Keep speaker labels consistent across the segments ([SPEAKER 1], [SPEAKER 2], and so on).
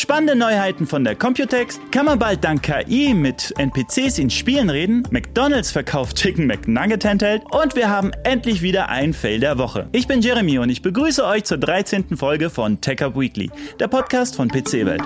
[SPEAKER 1] Spannende Neuheiten von der Computex, kann man bald dank KI mit NPCs in Spielen reden, McDonalds verkauft Chicken McNugget Handheld und wir haben endlich wieder ein Fail der Woche. Ich bin Jeremy und ich begrüße euch zur 13. Folge von Tech Up Weekly, der Podcast von PC Welt.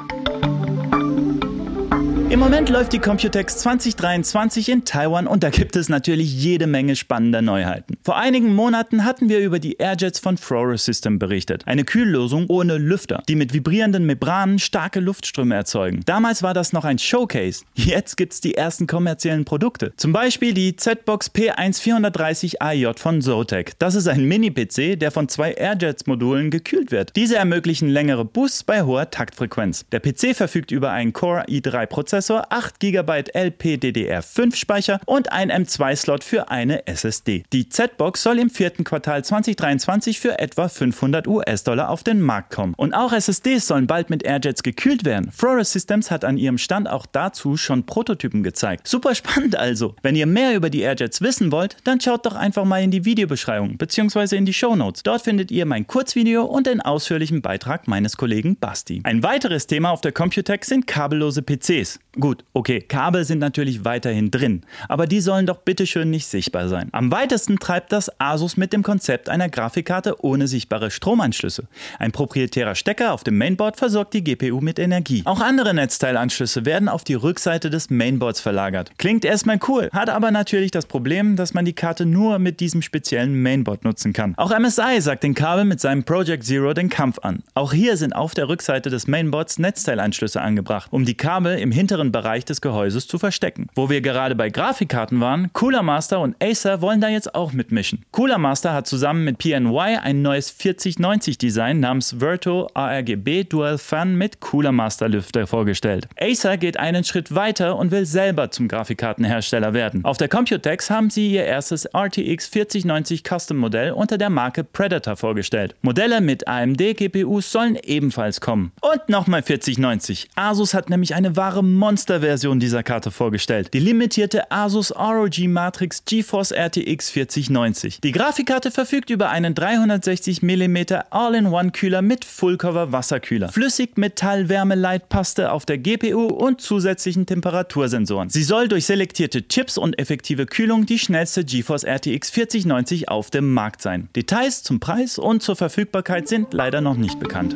[SPEAKER 1] Im Moment läuft die Computex 2023 in Taiwan und da gibt es natürlich jede Menge spannender Neuheiten. Vor einigen Monaten hatten wir über die Airjets von Froro System berichtet. Eine Kühllösung ohne Lüfter, die mit vibrierenden Membranen starke Luftströme erzeugen. Damals war das noch ein Showcase. Jetzt gibt es die ersten kommerziellen Produkte. Zum Beispiel die Z-Box P1430AJ von Zotac. Das ist ein Mini-PC, der von zwei Airjets-Modulen gekühlt wird. Diese ermöglichen längere Boosts bei hoher Taktfrequenz. Der PC verfügt über einen Core i3-Prozessor Prozessor, 8 GB LPDDR5 Speicher und ein M2-Slot für eine SSD. Die Z-Box soll im vierten Quartal 2023 für etwa 500 US-Dollar auf den Markt kommen. Und auch SSDs sollen bald mit Airjets gekühlt werden. Flora Systems hat an ihrem Stand auch dazu schon Prototypen gezeigt. Super spannend also. Wenn ihr mehr über die Airjets wissen wollt, dann schaut doch einfach mal in die Videobeschreibung bzw. in die Show Notes. Dort findet ihr mein Kurzvideo und den ausführlichen Beitrag meines Kollegen Basti. Ein weiteres Thema auf der Computex sind kabellose PCs. Gut, okay, Kabel sind natürlich weiterhin drin, aber die sollen doch bitteschön nicht sichtbar sein. Am weitesten treibt das Asus mit dem Konzept einer Grafikkarte ohne sichtbare Stromanschlüsse. Ein proprietärer Stecker auf dem Mainboard versorgt die GPU mit Energie. Auch andere Netzteilanschlüsse werden auf die Rückseite des Mainboards verlagert. Klingt erstmal cool, hat aber natürlich das Problem, dass man die Karte nur mit diesem speziellen Mainboard nutzen kann. Auch MSI sagt den Kabel mit seinem Project Zero den Kampf an. Auch hier sind auf der Rückseite des Mainboards Netzteilanschlüsse angebracht, um die Kabel im hinteren hinteren Bereich des Gehäuses zu verstecken. Wo wir gerade bei Grafikkarten waren, Cooler Master und Acer wollen da jetzt auch mitmischen. Cooler Master hat zusammen mit PNY ein neues 4090 Design namens Verto ARGB Dual Fan mit Cooler Master Lüfter vorgestellt. Acer geht einen Schritt weiter und will selber zum Grafikkartenhersteller werden. Auf der Computex haben sie ihr erstes RTX 4090 Custom Modell unter der Marke Predator vorgestellt. Modelle mit AMD GPUs sollen ebenfalls kommen. Und nochmal 4090. Asus hat nämlich eine wahre Monsterversion dieser Karte vorgestellt. Die limitierte Asus ROG Matrix GeForce RTX 4090. Die Grafikkarte verfügt über einen 360 mm All-in-One-Kühler mit Fullcover Wasserkühler, Flüssigmetall-Wärmeleitpaste auf der GPU und zusätzlichen Temperatursensoren. Sie soll durch selektierte Chips und effektive Kühlung die schnellste GeForce RTX 4090 auf dem Markt sein. Details zum Preis und zur Verfügbarkeit sind leider noch nicht bekannt.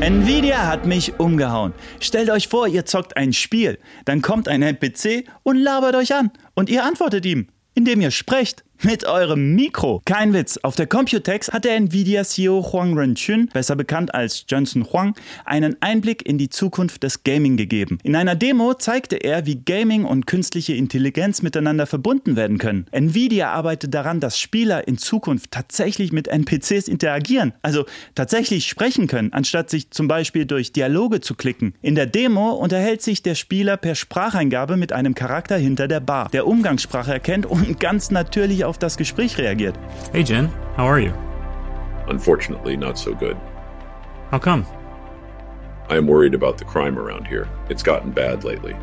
[SPEAKER 1] Nvidia hat mich umgehauen. Stellt euch vor, ihr zockt ein Spiel, dann kommt ein NPC und labert euch an. Und ihr antwortet ihm, indem ihr sprecht mit eurem Mikro. Kein Witz. Auf der Computex hat der Nvidia CEO Huang Renchun, besser bekannt als Johnson Huang, einen Einblick in die Zukunft des Gaming gegeben. In einer Demo zeigte er, wie Gaming und künstliche Intelligenz miteinander verbunden werden können. Nvidia arbeitet daran, dass Spieler in Zukunft tatsächlich mit NPCs interagieren, also tatsächlich sprechen können, anstatt sich zum Beispiel durch Dialoge zu klicken. In der Demo unterhält sich der Spieler per Spracheingabe mit einem Charakter hinter der Bar, der Umgangssprache erkennt und ganz natürlich auf das Gespräch reagiert.
[SPEAKER 2] Hey Jen, how are you?
[SPEAKER 3] Unfortunately, not so good.
[SPEAKER 2] How come?
[SPEAKER 3] I am worried about the crime around here. It's gotten bad lately.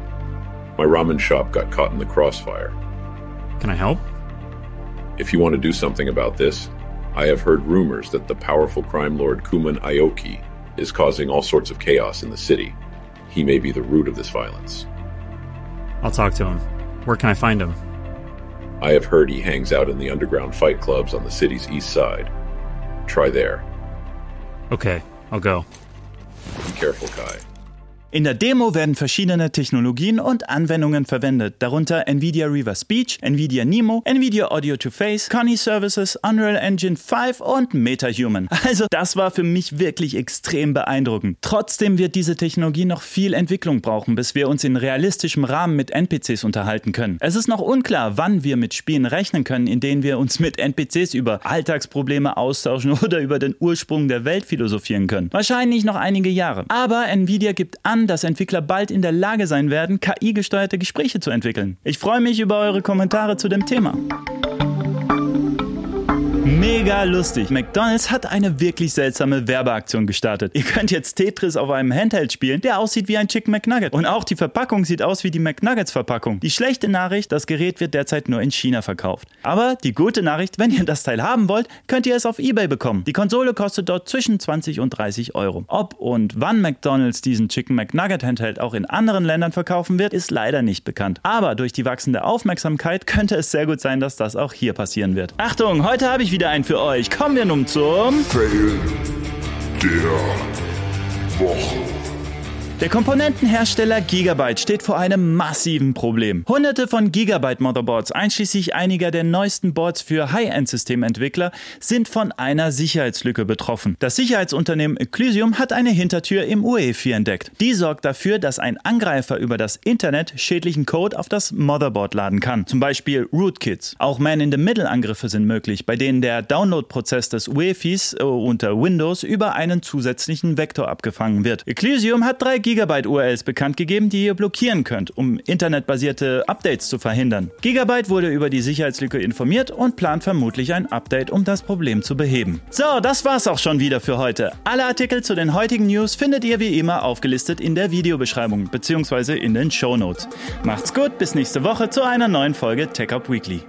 [SPEAKER 3] My ramen shop got caught in the crossfire.
[SPEAKER 2] Can I help?
[SPEAKER 3] If you want to do something about this, I have heard rumors that the powerful crime lord Kuman Aoki is causing all sorts of chaos in the city. He may be the root of this violence.
[SPEAKER 2] I'll talk to him. Where can I find him?
[SPEAKER 3] I have heard he hangs out in the underground fight clubs on the city's east side. Try there.
[SPEAKER 2] Okay, I'll go.
[SPEAKER 3] Be careful, Kai.
[SPEAKER 1] In der Demo werden verschiedene Technologien und Anwendungen verwendet, darunter NVIDIA Riva Speech, NVIDIA Nemo, NVIDIA Audio to Face, Connie Services, Unreal Engine 5 und MetaHuman. Also das war für mich wirklich extrem beeindruckend. Trotzdem wird diese Technologie noch viel Entwicklung brauchen, bis wir uns in realistischem Rahmen mit NPCs unterhalten können. Es ist noch unklar, wann wir mit Spielen rechnen können, in denen wir uns mit NPCs über Alltagsprobleme austauschen oder über den Ursprung der Welt philosophieren können. Wahrscheinlich noch einige Jahre. Aber NVIDIA gibt an, dass Entwickler bald in der Lage sein werden, KI-gesteuerte Gespräche zu entwickeln. Ich freue mich über eure Kommentare zu dem Thema. Mega lustig. McDonald's hat eine wirklich seltsame Werbeaktion gestartet. Ihr könnt jetzt Tetris auf einem Handheld spielen, der aussieht wie ein Chicken McNugget. Und auch die Verpackung sieht aus wie die McNuggets-Verpackung. Die schlechte Nachricht, das Gerät wird derzeit nur in China verkauft. Aber die gute Nachricht, wenn ihr das Teil haben wollt, könnt ihr es auf Ebay bekommen. Die Konsole kostet dort zwischen 20 und 30 Euro. Ob und wann McDonald's diesen Chicken McNugget Handheld auch in anderen Ländern verkaufen wird, ist leider nicht bekannt. Aber durch die wachsende Aufmerksamkeit könnte es sehr gut sein, dass das auch hier passieren wird. Achtung, heute habe ich wieder einen für euch. Kommen wir nun zum
[SPEAKER 4] Fail der Woche.
[SPEAKER 1] Der Komponentenhersteller Gigabyte steht vor einem massiven Problem. Hunderte von Gigabyte Motherboards, einschließlich einiger der neuesten Boards für High-End-Systementwickler, sind von einer Sicherheitslücke betroffen. Das Sicherheitsunternehmen Eclysium hat eine Hintertür im UEFI entdeckt. Die sorgt dafür, dass ein Angreifer über das Internet schädlichen Code auf das Motherboard laden kann, zum Beispiel Rootkits. Auch Man-in-the-Middle-Angriffe sind möglich, bei denen der Download-Prozess des UEFIs äh, unter Windows über einen zusätzlichen Vektor abgefangen wird. Eclysium hat drei Gigabyte URLs bekannt gegeben, die ihr blockieren könnt, um internetbasierte Updates zu verhindern. Gigabyte wurde über die Sicherheitslücke informiert und plant vermutlich ein Update, um das Problem zu beheben. So, das war's auch schon wieder für heute. Alle Artikel zu den heutigen News findet ihr wie immer aufgelistet in der Videobeschreibung bzw. in den Show Notes. Macht's gut, bis nächste Woche zu einer neuen Folge Tech Up Weekly.